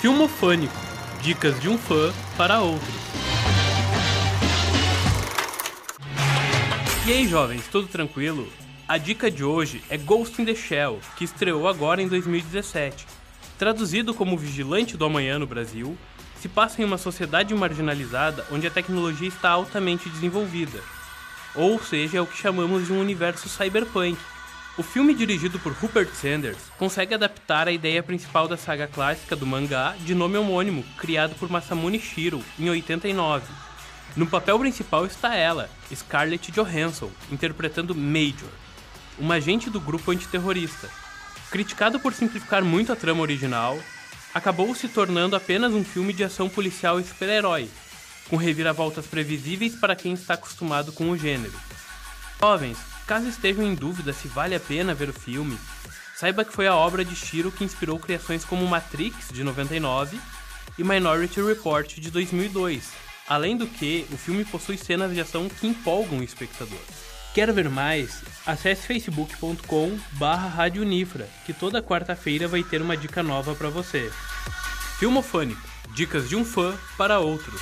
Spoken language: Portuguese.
Filmofânico Dicas de um fã para outro. E aí, jovens, tudo tranquilo? A dica de hoje é Ghost in the Shell, que estreou agora em 2017. Traduzido como Vigilante do Amanhã no Brasil, se passa em uma sociedade marginalizada onde a tecnologia está altamente desenvolvida. Ou seja, é o que chamamos de um universo cyberpunk, o filme, dirigido por Rupert Sanders, consegue adaptar a ideia principal da saga clássica do mangá de nome homônimo, criado por Masamune Shiro em 89. No papel principal está ela, Scarlett Johansson, interpretando Major, uma agente do grupo antiterrorista. Criticado por simplificar muito a trama original, acabou se tornando apenas um filme de ação policial e super-herói, com reviravoltas previsíveis para quem está acostumado com o gênero. Jovens, Caso estejam em dúvida se vale a pena ver o filme, saiba que foi a obra de Shiro que inspirou criações como Matrix, de 99, e Minority Report, de 2002. Além do que, o filme possui cenas de ação que empolgam o espectador. Quer ver mais? Acesse facebook.com barra que toda quarta-feira vai ter uma dica nova para você. Filmofânico, dicas de um fã para outro.